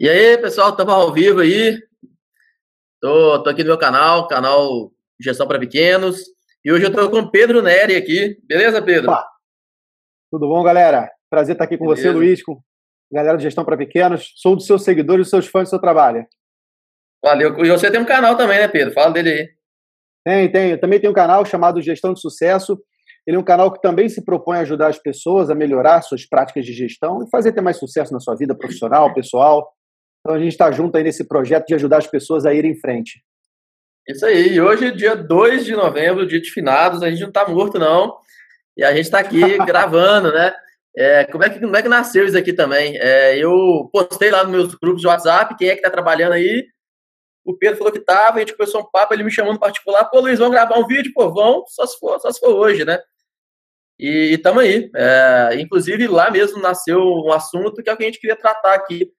E aí, pessoal, estamos ao vivo aí. Tô, tô aqui no meu canal, canal Gestão para Pequenos. E hoje eu estou com o Pedro Neri aqui. Beleza, Pedro? Opa. Tudo bom, galera? Prazer estar aqui com Beleza. você, Luiz, com galera de Gestão para Pequenos. Sou dos seus seguidores, dos seus fãs do seu trabalho. Valeu. E você tem um canal também, né, Pedro? Fala dele aí. Tem, tem. Eu também tenho um canal chamado Gestão de Sucesso. Ele é um canal que também se propõe a ajudar as pessoas a melhorar suas práticas de gestão e fazer ter mais sucesso na sua vida profissional, pessoal. Então a gente está junto aí nesse projeto de ajudar as pessoas a ir em frente. Isso aí. E hoje, dia 2 de novembro, dia de finados, a gente não está morto, não. E a gente está aqui gravando, né? É, como, é que, como é que nasceu isso aqui também? É, eu postei lá nos meus grupos de WhatsApp, quem é que está trabalhando aí? O Pedro falou que estava, a gente começou um papo, ele me chamou no particular, pô, Luiz, vamos gravar um vídeo? Pô, vão, só se for, só se for hoje, né? E estamos aí. É, inclusive, lá mesmo nasceu um assunto que é o que a gente queria tratar aqui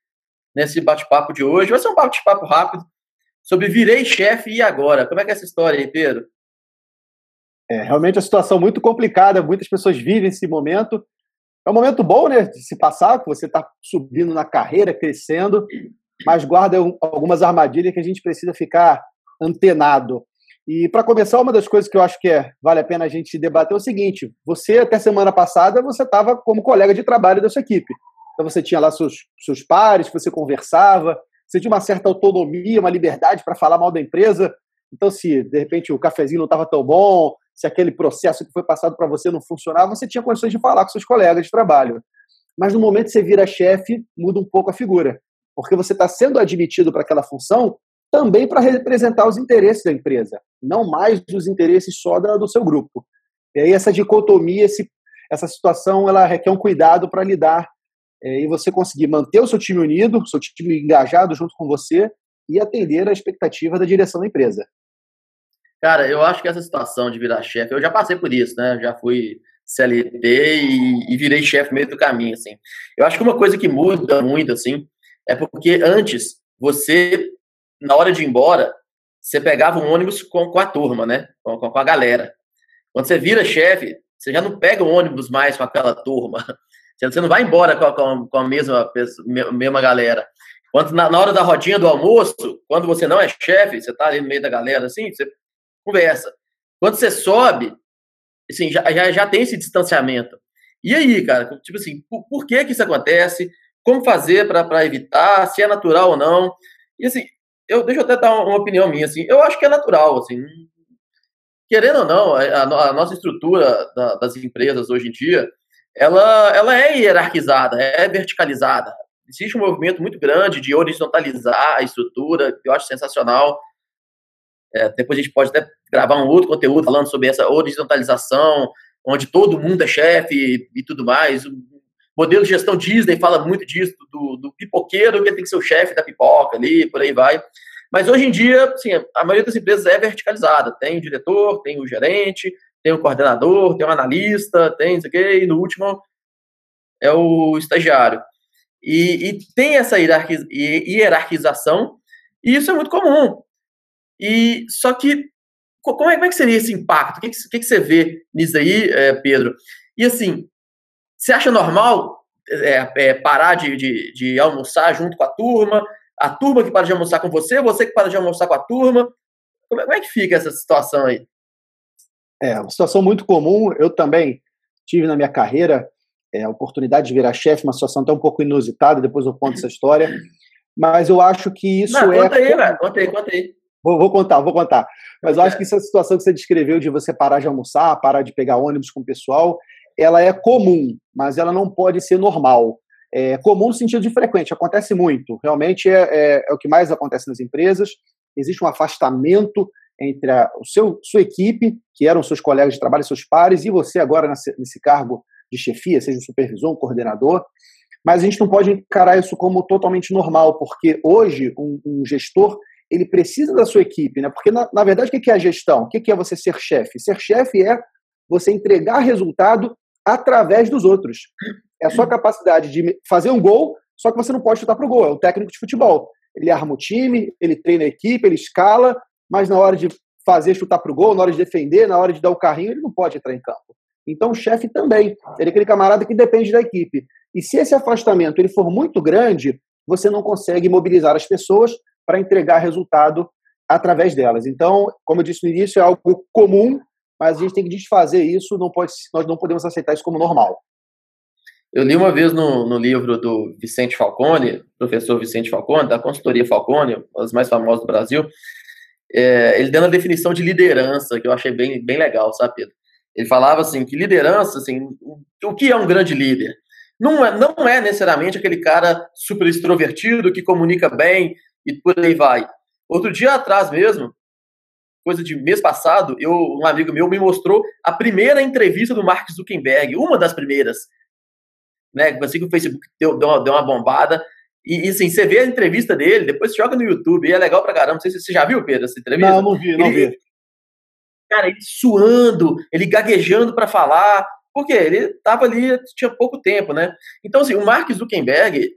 nesse bate-papo de hoje. Vai ser um bate-papo rápido sobre virei chefe e agora. Como é que é essa história aí, Pedro? É realmente uma situação muito complicada, muitas pessoas vivem esse momento. É um momento bom, né, de se passar, que você está subindo na carreira, crescendo, mas guarda algumas armadilhas que a gente precisa ficar antenado. E para começar, uma das coisas que eu acho que é, vale a pena a gente debater é o seguinte: você até semana passada você estava como colega de trabalho da sua equipe. Então você tinha lá seus, seus pares, você conversava, você tinha uma certa autonomia, uma liberdade para falar mal da empresa. Então, se de repente o cafezinho não estava tão bom, se aquele processo que foi passado para você não funcionava, você tinha condições de falar com seus colegas de trabalho. Mas no momento que você vira chefe, muda um pouco a figura, porque você está sendo admitido para aquela função também para representar os interesses da empresa, não mais os interesses só do seu grupo. E aí essa dicotomia, esse, essa situação, ela requer um cuidado para lidar é, e você conseguir manter o seu time unido, o seu time engajado junto com você e atender a expectativa da direção da empresa. Cara, eu acho que essa situação de virar chefe, eu já passei por isso, né? Já fui CLT e, e virei chefe no meio do caminho, assim. Eu acho que uma coisa que muda muito, assim, é porque antes você, na hora de ir embora, você pegava um ônibus com, com a turma, né? Com, com a galera. Quando você vira chefe, você já não pega o ônibus mais com aquela turma. Você não vai embora com a, com a mesma, mesma galera. Quando na, na, hora da rodinha do almoço, quando você não é chefe, você está ali no meio da galera, assim, você conversa. Quando você sobe, assim, já, já, já tem esse distanciamento. E aí, cara, tipo assim, por, por que que isso acontece? Como fazer para evitar? Se é natural ou não? E assim, eu, deixa eu até dar uma, uma opinião minha, assim, eu acho que é natural, assim, querendo ou não, a, a nossa estrutura da, das empresas hoje em dia, ela, ela é hierarquizada, é verticalizada. Existe um movimento muito grande de horizontalizar a estrutura, que eu acho sensacional. É, depois a gente pode até gravar um outro conteúdo falando sobre essa horizontalização, onde todo mundo é chefe e, tudo mais. O modelo de gestão Disney fala muito disso, do, do pipoqueiro que tem que ser o chefe da pipoca ali, por aí vai. Mas hoje em dia, assim, a maioria das empresas é verticalizada. Tem o diretor, tem o gerente, tem o coordenador, tem o analista, tem isso aqui, e no último é o estagiário. E, e tem essa hierarquização, e isso é muito comum. E só que como é, como é que seria esse impacto? O que, que, que você vê nisso aí, é, Pedro? E assim, você acha normal é, é, parar de, de, de, almoçar junto com a turma? A turma que para de almoçar com você, você que para de almoçar com a turma? Como é, como é que fica essa situação aí? É uma situação muito comum. Eu também tive na minha carreira é, a oportunidade de virar chefe, uma situação até um pouco inusitada, depois eu conto essa história. Mas eu acho que isso Não, é. Conta aí, velho. Conta aí, conta aí. Vou, vou, contar, vou contar. Mas eu acho que essa situação que você descreveu de você parar de almoçar, parar de pegar ônibus com o pessoal, ela é comum, mas ela não pode ser normal. É comum no sentido de frequente, acontece muito. Realmente é, é, é o que mais acontece nas empresas. Existe um afastamento entre a o seu, sua equipe, que eram seus colegas de trabalho, seus pares, e você agora nesse, nesse cargo de chefia, seja um supervisor, um coordenador. Mas a gente não pode encarar isso como totalmente normal, porque hoje um, um gestor ele precisa da sua equipe, né? Porque na, na verdade o que é a gestão? O que é você ser chefe? Ser chefe é você entregar resultado através dos outros. É a sua capacidade de fazer um gol, só que você não pode chutar para o gol. É o técnico de futebol. Ele arma o time, ele treina a equipe, ele escala, mas na hora de fazer chutar para o gol, na hora de defender, na hora de dar o carrinho, ele não pode entrar em campo. Então o chefe também, ele é aquele camarada que depende da equipe. E se esse afastamento ele for muito grande, você não consegue mobilizar as pessoas para entregar resultado através delas. Então, como eu disse no início, é algo comum, mas a gente tem que desfazer isso, não pode, nós não podemos aceitar isso como normal. Eu li uma vez no, no livro do Vicente Falcone, professor Vicente Falcone, da consultoria Falcone, das mais famosas do Brasil, é, ele dando a definição de liderança, que eu achei bem, bem legal, sabe, Pedro? Ele falava assim que liderança, assim, o que é um grande líder? Não é, não é necessariamente aquele cara super extrovertido que comunica bem e por aí vai. Outro dia atrás mesmo, coisa de mês passado, eu, um amigo meu me mostrou a primeira entrevista do Mark Zuckerberg, uma das primeiras, né? Assim que o Facebook deu, deu, uma, deu uma bombada. E, e assim, você vê a entrevista dele, depois joga no YouTube, e é legal pra caramba. Não sei se você já viu, Pedro, essa entrevista. Não, não vi, não ele, vi. Cara, ele suando, ele gaguejando para falar, porque ele tava ali, tinha pouco tempo, né? Então, assim, o Mark Zuckerberg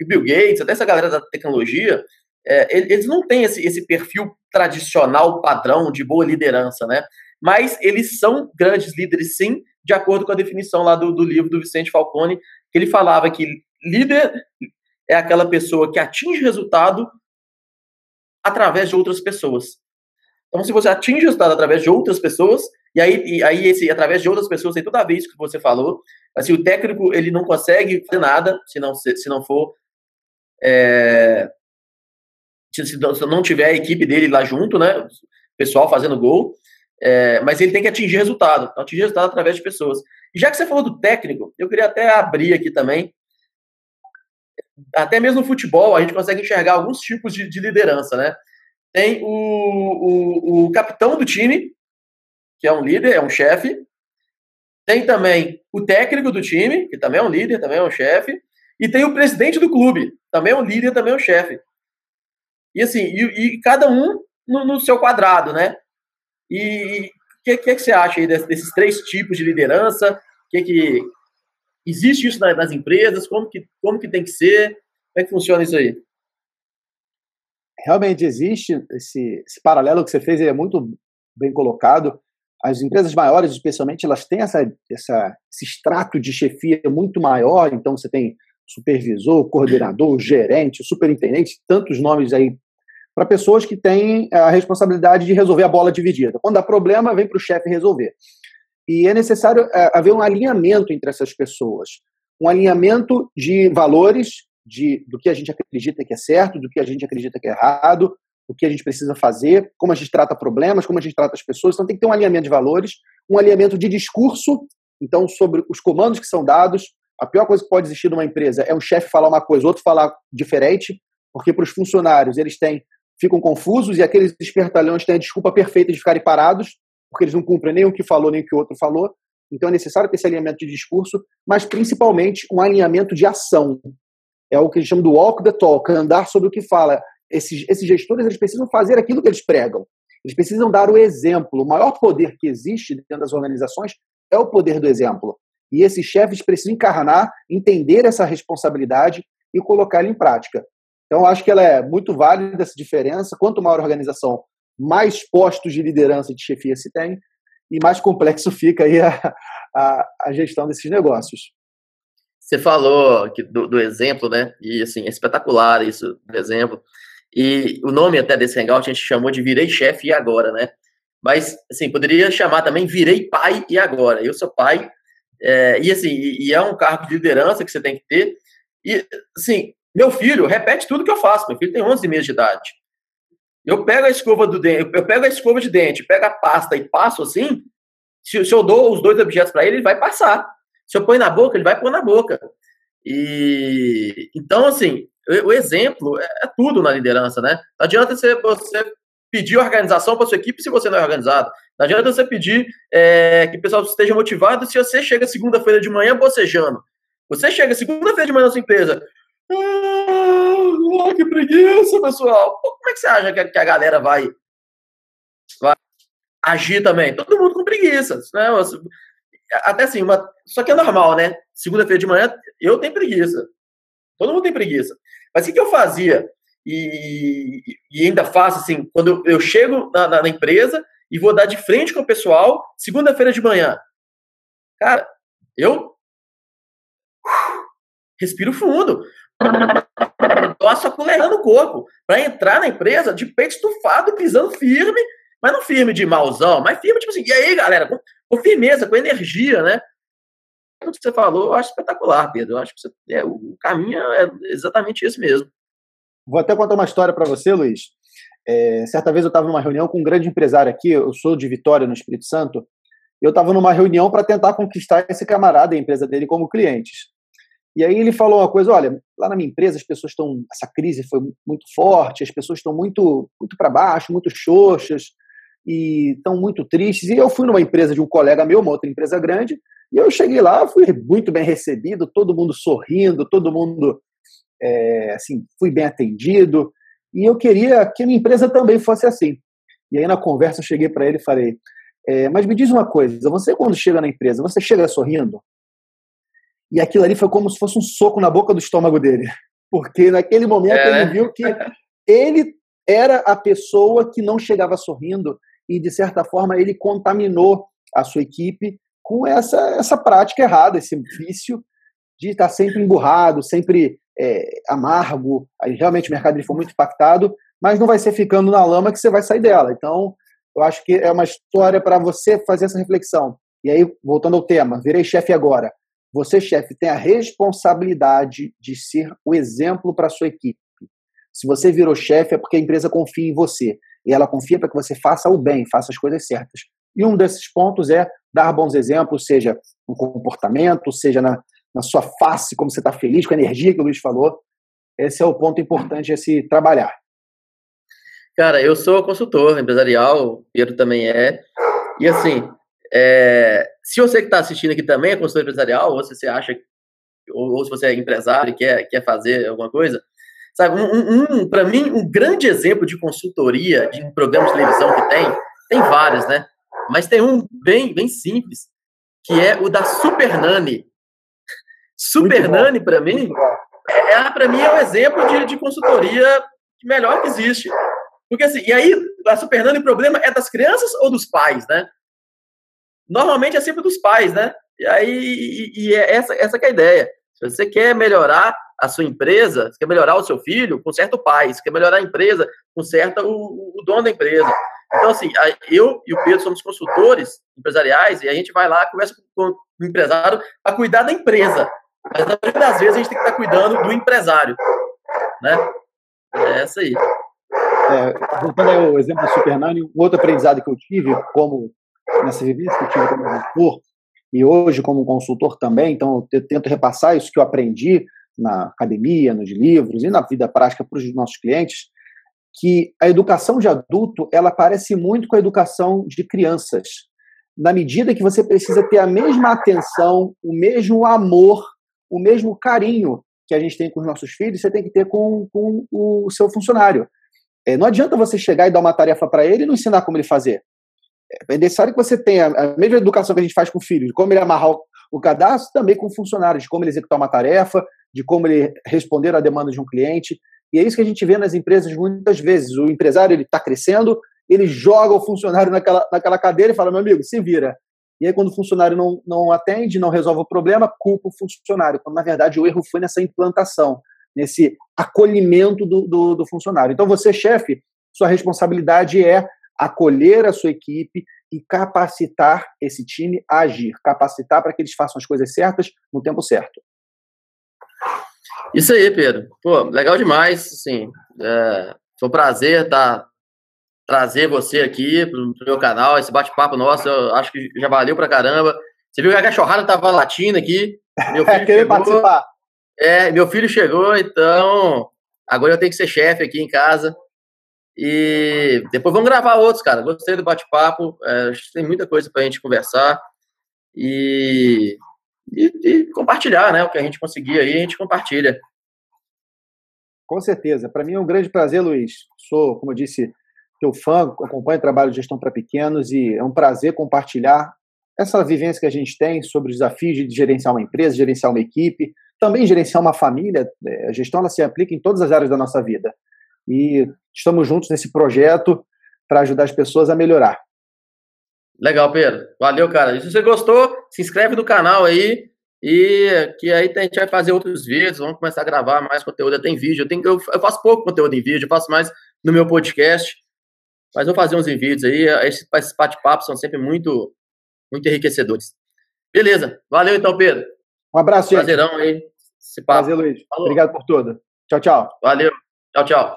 e o Bill Gates, até essa galera da tecnologia, é, eles não têm esse, esse perfil tradicional, padrão de boa liderança, né? Mas eles são grandes líderes, sim, de acordo com a definição lá do, do livro do Vicente Falcone, que ele falava que líder é aquela pessoa que atinge resultado através de outras pessoas. Então, se você atinge resultado através de outras pessoas, e aí, e aí esse através de outras pessoas tem toda vez que você falou, assim, o técnico ele não consegue fazer nada se não, se não for é, se não tiver a equipe dele lá junto, né, o pessoal fazendo gol, é, mas ele tem que atingir resultado, atingir resultado através de pessoas. E já que você falou do técnico, eu queria até abrir aqui também, até mesmo no futebol, a gente consegue enxergar alguns tipos de, de liderança, né? Tem o, o, o, capitão do time, que é um líder, é um chefe. Tem também o técnico do time, que também é um líder, também é um chefe. E tem o presidente do clube, também é um líder, também é um chefe. E assim, e, e cada um no, no, seu quadrado, né? E o que, que, que, você acha aí desses, desses, três tipos de liderança? Que que existe isso nas, empresas? Como que, como que tem que ser? Como é que funciona isso aí? Realmente existe esse, esse paralelo que você fez, é muito bem colocado. As empresas maiores, especialmente, elas têm essa, essa, esse extrato de chefia muito maior. Então, você tem supervisor, coordenador, gerente, superintendente, tantos nomes aí para pessoas que têm a responsabilidade de resolver a bola dividida. Quando há problema, vem para o chefe resolver. E é necessário é, haver um alinhamento entre essas pessoas. Um alinhamento de valores, de, do que a gente acredita que é certo, do que a gente acredita que é errado, o que a gente precisa fazer, como a gente trata problemas, como a gente trata as pessoas. Então tem que ter um alinhamento de valores, um alinhamento de discurso, então sobre os comandos que são dados. A pior coisa que pode existir numa empresa é um chefe falar uma coisa, outro falar diferente, porque para os funcionários eles têm ficam confusos e aqueles espertalhões têm a desculpa perfeita de ficarem parados, porque eles não cumprem nem o que falou, nem o que o outro falou. Então é necessário ter esse alinhamento de discurso, mas principalmente um alinhamento de ação. É o que eles chamam do walk the talk, andar sobre o que fala. Esses, esses gestores eles precisam fazer aquilo que eles pregam. Eles precisam dar o exemplo. O maior poder que existe dentro das organizações é o poder do exemplo. E esses chefes precisam encarnar, entender essa responsabilidade e colocá-la em prática. Então, acho que ela é muito válida essa diferença. Quanto maior a organização, mais postos de liderança de chefia se tem, e mais complexo fica aí a, a, a gestão desses negócios. Você falou do, do, exemplo, né? E assim, é espetacular isso do exemplo. E o nome até desse hangout a gente chamou de Virei Chefe e Agora, né? Mas, assim, poderia chamar também Virei Pai e Agora. Eu sou pai, é, e assim, e, e é um cargo de liderança que você tem que ter. E, assim, meu filho repete tudo que eu faço. Meu filho tem 11 meses de idade. Eu pego a escova do dente, eu pego a escova de dente, pego a pasta e passo assim. Se, se eu dou os dois objetos para ele, ele vai passar. Se eu põe na boca, ele vai pôr na boca. E então, assim, o, o exemplo é, é, tudo na liderança, né? Não adianta você, você pedir organização para sua equipe se você não é organizado. Não adianta você pedir é, que o pessoal esteja motivado se você chega segunda-feira de manhã bocejando. Você chega segunda-feira de manhã na sua empresa, ah, que preguiça, pessoal. Como é que você acha que a galera vai, vai agir também? Todo mundo com preguiça. Né? Até assim, uma... só que é normal, né? Segunda-feira de manhã, eu tenho preguiça. Todo mundo tem preguiça. Mas o que eu fazia? E, e ainda faço assim, quando eu chego na, na, na empresa e vou dar de frente com o pessoal, segunda-feira de manhã. Cara, eu respiro fundo. Saculeando o corpo para entrar na empresa de peito estufado, pisando firme, mas não firme de mauzão, mas firme, tipo assim, e aí, galera, com, com firmeza, com energia, né? Tudo que você falou, eu acho espetacular, Pedro. Eu acho que você, é, o caminho é exatamente isso mesmo. Vou até contar uma história para você, Luiz. É, certa vez eu estava numa reunião com um grande empresário aqui, eu sou de Vitória, no Espírito Santo, eu estava numa reunião para tentar conquistar esse camarada e a empresa dele como clientes. E aí ele falou uma coisa, olha, lá na minha empresa as pessoas estão, essa crise foi muito forte, as pessoas estão muito, muito para baixo, muito xoxas e estão muito tristes. E eu fui numa empresa de um colega meu, uma outra empresa grande, e eu cheguei lá, fui muito bem recebido, todo mundo sorrindo, todo mundo, é, assim, fui bem atendido. E eu queria que a minha empresa também fosse assim. E aí na conversa eu cheguei para ele e falei, é, mas me diz uma coisa, você quando chega na empresa, você chega sorrindo? E aquilo ali foi como se fosse um soco na boca do estômago dele. Porque naquele momento é. ele né? viu que ele era a pessoa que não chegava sorrindo e, de certa forma, ele contaminou a sua equipe com essa, essa prática errada, esse vício de estar sempre emburrado, sempre é, amargo. Aí, realmente o mercado foi muito impactado, mas não vai ser ficando na lama que você vai sair dela. Então, eu acho que é uma história para você fazer essa reflexão. E aí, voltando ao tema, virei chefe agora. Você, chefe, tem a responsabilidade de ser o exemplo para sua equipe. Se você virou chefe, é porque a empresa confia em você. E ela confia para que você faça o bem, faça as coisas certas. E um desses pontos é dar bons exemplos, seja no comportamento, seja na, na sua face, como você está feliz, com a energia que o Luiz falou. Esse é o ponto importante a se trabalhar. Cara, eu sou consultor empresarial, Pedro também é. E assim, é, se você que está assistindo aqui também é consultor empresarial, ou se você acha, ou, ou, se você é empresário e quer, quer fazer alguma coisa, sabe, um, um para mim, um grande exemplo de consultoria, de um programa de televisão que tem, tem vários, né? Mas tem um bem, bem simples, que é o da Super Nani. Super Nani, para mim, é, é para mim é um exemplo de, de consultoria melhor que existe. Porque assim, e aí, a Super Nani, o problema é das crianças ou dos pais, né? Normalmente é sempre dos pais, né? E aí, e, e é essa, essa é a ideia. Se você quer melhorar a sua empresa, você quer melhorar o seu filho, conserta o pai. Se quer melhorar a empresa, conserta o, o dono da empresa. Então, assim, eu e o Pedro somos consultores empresariais e a gente vai lá, conversa com o empresário para cuidar da empresa. Mas, na maioria das vezes, a gente tem que estar cuidando do empresário, né? É essa aí. É, voltando ao exemplo do Super Nani, um outro aprendizado que eu tive como nessa vivência que eu tive como consultor e hoje como consultor também, então eu tento repassar isso que eu aprendi na academia, nos livros e na vida prática para os nossos clientes, que a educação de adulto ela parece muito com a educação de crianças, na medida que você precisa ter a mesma atenção, o mesmo amor, o mesmo carinho que a gente tem com os nossos filhos, você tem que ter com, com o seu funcionário. É, não adianta você chegar e dar uma tarefa para ele e não ensinar como ele fazer. É necessário que você tenha a mesma educação que a gente faz com o filho, de como ele amarrar o cadastro, também com o funcionário, de como ele executar uma tarefa, de como ele responder à demanda de um cliente. E é isso que a gente vê nas empresas muitas vezes. O empresário ele está crescendo, ele joga o funcionário naquela, naquela cadeira e fala: meu amigo, se vira. E aí, quando o funcionário não, não atende, não resolve o problema, culpa o funcionário. Quando, na verdade, o erro foi nessa implantação, nesse acolhimento do, do, do funcionário. Então, você, chefe, sua responsabilidade é acolher a sua equipe e capacitar esse time a agir, capacitar para que eles façam as coisas certas no tempo certo. Isso aí, Pedro. Pô, legal demais, assim, é, foi um prazer tá, trazer você aqui para meu canal, esse bate-papo nosso, eu acho que já valeu pra caramba. Você viu que a cachorrada tava latindo aqui, meu filho é, chegou, participar. É, meu filho chegou, então agora eu tenho que ser chefe aqui em casa. E depois vamos gravar outros, cara. Gostei do bate-papo. É, tem muita coisa para a gente conversar. E, e, e, compartilhar, né? O que a gente conseguir aí, a gente compartilha. Com certeza. Para mim é um grande prazer, Luiz. Sou, como eu disse, teu fã, acompanho o trabalho de gestão para pequenos e é um prazer compartilhar essa vivência que a gente tem sobre os desafios de gerenciar uma empresa, gerenciar uma equipe, também gerenciar uma família. É, a gestão ela se aplica em todas as áreas da nossa vida. E estamos juntos nesse projeto para ajudar as pessoas a melhorar. Legal, Pedro. Valeu, cara. E se você gostou, se inscreve no canal aí E que aí a gente vai fazer outros vídeos, vamos começar a gravar mais conteúdo. Tem vídeo, eu, tenho, eu, faço pouco conteúdo em vídeo, eu faço mais no meu podcast. Mas vou fazer uns vídeos aí. Esses, esses bate-papos são sempre muito, muito enriquecedores. Beleza. Valeu então, Pedro. Um abraço, gente. Prazerão aí. Prazer, Luiz. Falou. Obrigado por tudo. Tchau, tchau. Valeu. Tchau, tchau.